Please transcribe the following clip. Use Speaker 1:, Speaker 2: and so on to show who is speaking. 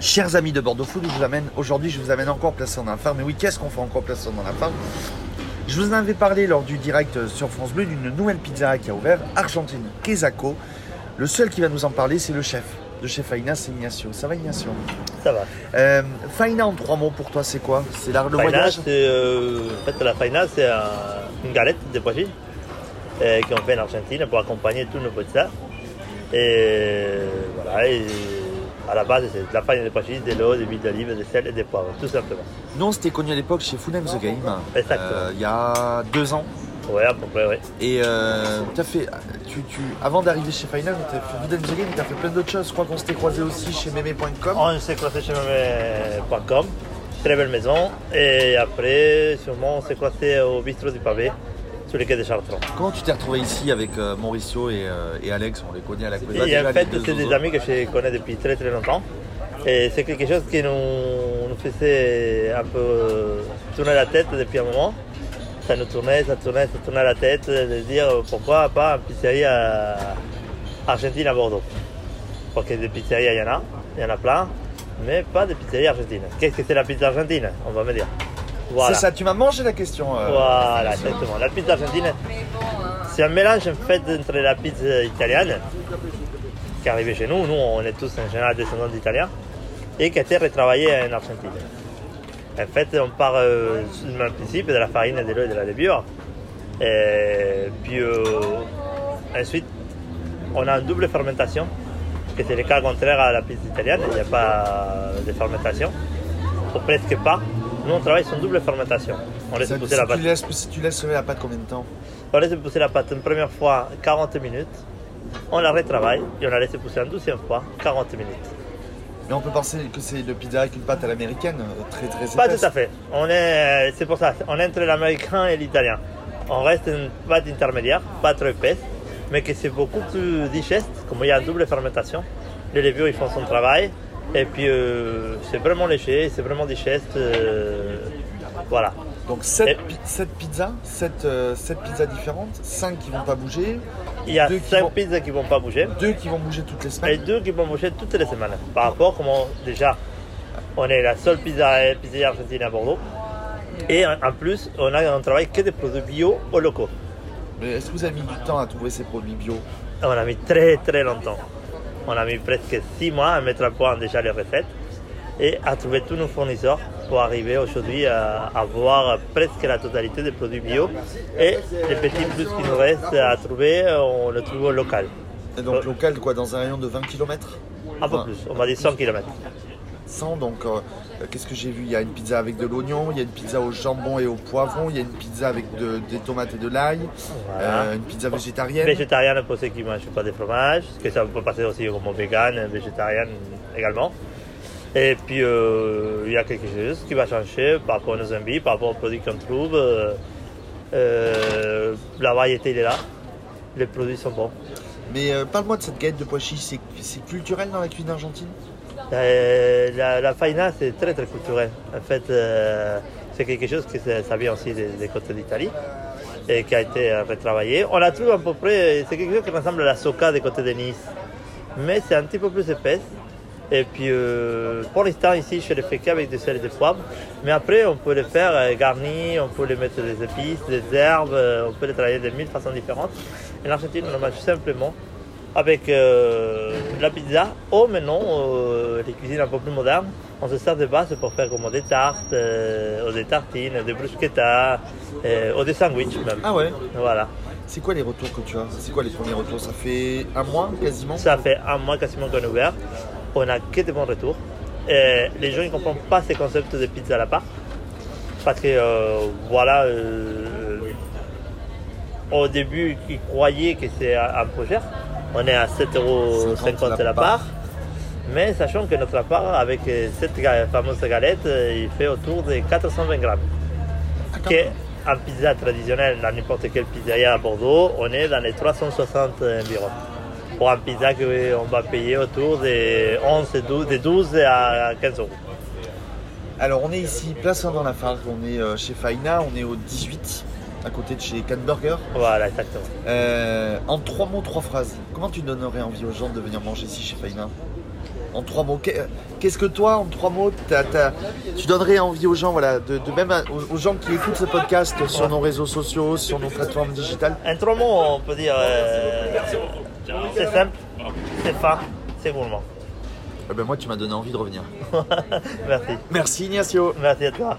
Speaker 1: Chers amis de Bordeaux Food, je vous amène aujourd'hui, je vous amène encore placé dans la farm. Mais oui, qu'est-ce qu'on fait encore placé dans la farm Je vous en avais parlé lors du direct sur France Bleu d'une nouvelle pizzeria qui a ouvert, Argentine Quesaco. Le seul qui va nous en parler, c'est le chef de chez Faina, c'est Ignacio. Ça va Ignacio?
Speaker 2: Ça va.
Speaker 1: Euh, Faina en trois mots pour toi, c'est quoi? C'est l'art le
Speaker 2: Faina,
Speaker 1: voyage?
Speaker 2: euh, en fait, la faina, c'est un- une galette de pois euh, qu'on fait en Argentine pour accompagner tous nos pizzas. Et voilà, et à la base, c'est de la farine de chiches, de l'eau, de l'huile d'olive, de sel et des poivres, tout simplement.
Speaker 1: Nous, on s'était connus à l'époque chez Food and the Game,
Speaker 2: Exactement.
Speaker 1: euh, il y a deux ans.
Speaker 2: Ouais, à peu près, ouais.
Speaker 1: Et euh, t'as fait, tu, tu, avant d'arriver chez Final, tu as fait Game, tu as fait plein d'autres choses. Je crois qu'on s'était croisé aussi chez meme.com.
Speaker 2: On s'est croisé chez meme.com, très belle maison. Et après, sûrement, on s'est croisé au bistrot du pavé, sur les quais Chartrons.
Speaker 1: Comment tu t'es retrouvé ici avec euh, Mauricio et, euh, et Alex? On les connaît à la
Speaker 2: Et en fait, c'est des amis que je connais depuis très très longtemps. Et c'est quelque chose qui nous, nous faisait un peu tourner la tête depuis un moment. Ça nous tournait, ça tournait, ça tournait la tête de dire pourquoi pas une pizzeria argentine à Bordeaux. Parce que des pizzerias, il y en a, il y en a plein, mais pas de pizzeria argentine. Qu'est-ce que c'est la pizza argentine On va me dire. Voilà.
Speaker 1: C'est ça, tu m'as mangé la question. euh,
Speaker 2: Voilà, exactement. La pizza argentine, c'est un mélange en fait entre la pizza italienne, qui est arrivée chez nous, nous on est tous en général descendants d'Italiens, et qui a été retravaillée en Argentine. En fait, on part euh, du même principe de la farine, de l'eau et de la levure. Et puis euh, ensuite, on a une double fermentation, qui c'est le cas contraire à la pizza italienne, il n'y a pas de fermentation, ou presque pas. Nous on travaille sur une double fermentation. On laisse pousser la pâte.
Speaker 1: tu laisses, si tu laisses la pâte combien de temps
Speaker 2: On laisse pousser la pâte une première fois 40 minutes, on la retravaille et on la laisse pousser une deuxième fois 40 minutes.
Speaker 1: Mais on peut penser que c'est une pizza avec une pâte à l'américaine, euh, très très épaisse.
Speaker 2: Pas tout à fait. On est, c'est pour ça, on est entre l'américain et l'italien. On reste une pâte intermédiaire, pas trop épaisse, mais que c'est beaucoup plus digeste, comme il y a une double fermentation. Les levures ils font son travail et puis euh, c'est vraiment léger, c'est vraiment digeste. euh, voilà.
Speaker 1: Donc 7,
Speaker 2: Et-
Speaker 1: pizzas, 7, pizzas différentes, 5 qui vont pas bouger,
Speaker 2: Il y a
Speaker 1: Deux qui
Speaker 2: 5
Speaker 1: vont-
Speaker 2: pizzas qui vont pas bouger.
Speaker 1: 2 qui vont bouger toutes les
Speaker 2: et
Speaker 1: semaines.
Speaker 2: deux qui vont bouger toutes les semaines. Par rapport, comment déjà, on est la seule pizza, pizzeria argentine à Bordeaux. Et en en plus, on a on travaille que des produits bio au locaux.
Speaker 1: Mais Est-ce que vous avez mis du temps à trouver ces produits bio?
Speaker 2: On a mis très très longtemps. On a mis presque six mois à mettre à point déjà les recettes et à trouver tous nos fournisseurs pour arriver aujourd'hui à avoir presque la totalité des produits bio. Et les petits plus qui nous restent à trouver, on le trouve au local.
Speaker 1: Et donc local, quoi, dans un rayon de 20 km
Speaker 2: Un peu plus, on va dire 100 km.
Speaker 1: 100, donc euh, qu'est-ce que j'ai vu? Il y a une pizza avec de l'oignon, il y a une pizza au jambon et au poivron, il y a une pizza avec de- des tomates et de l'ail,
Speaker 2: Voilà.
Speaker 1: euh, une pizza végétarienne.
Speaker 2: Végétarienne pour ceux qui ne mangent pas de fromage, parce que ça peut passer aussi comme vegan, végétarienne également. Et puis euh, il y a quelque chose qui va changer par rapport à nos envies, par rapport aux produits qu'on trouve. Euh, la variété elle est là, les produits sont bons.
Speaker 1: Mais euh, parle-moi de cette galette de pois c'est culturel dans la cuisine argentine?
Speaker 2: La, la faina c'est très très culturel. En fait, euh, c'est quelque chose que ça vient aussi des, des côtés d'Italie et qui a été euh, retravaillé. On la trouve à peu près, c'est quelque chose qui ressemble à la soca des côtés de Nice, mais c'est un petit peu plus épaisse. Et puis euh, pour l'instant ici je le fais qu'avec des sel et des poivres, mais après on peut le faire euh, garni, on peut le mettre des épices, des herbes, euh, on peut le travailler de mille façons différentes. En Argentine on le mange simplement avec euh, la pizza ou maintenant euh, les cuisines un peu plus modernes, on se sert de base pour faire comme des tartes, euh, des tartines, des bruschettas, euh, ou des sandwichs même.
Speaker 1: Ah ouais
Speaker 2: Voilà.
Speaker 1: C'est quoi les retours que tu as C'est quoi les premiers retours Ça fait un mois quasiment
Speaker 2: Ça fait un mois quasiment qu'on est ouvert. On a que des bons retours. Et les gens ne comprennent pas ce concept de pizza à la part. Parce que, voilà, au début, ils croyaient que c'est un un peu cher. On est à 7,50 euros
Speaker 1: 50
Speaker 2: la part. Mais sachant que notre part, avec euh, cette fameuse galette, euh, il fait autour de 420 grammes. Que en pizza traditionnelle, dans n'importe quelle pizzeria à Bordeaux, on est dans les 360 environ. Pour un pizza qu'on va payer autour de 11, et 12, de 12 à 15 euros.
Speaker 1: Alors on est ici, place dans la Fargue, on est euh, chez Faina, on est au 18, à côté de chez Can Burger.
Speaker 2: Voilà, exactement.
Speaker 1: Euh, en trois mots, trois phrases, comment tu donnerais envie aux gens de venir manger ici chez Faina En trois mots. Qu'est- Qu'est-ce que toi, en trois mots, tu donnerais envie aux gens, voilà, de, de même aux gens qui écoutent ce podcast sur nos réseaux sociaux, sur nos plateformes digitales?
Speaker 2: En trois mots, on peut dire euh, c'est simple, c'est fin, c'est gourmand.
Speaker 1: Eh ben moi, tu m'as donné envie de revenir.
Speaker 2: Merci.
Speaker 1: Merci Ignacio.
Speaker 2: Merci à toi.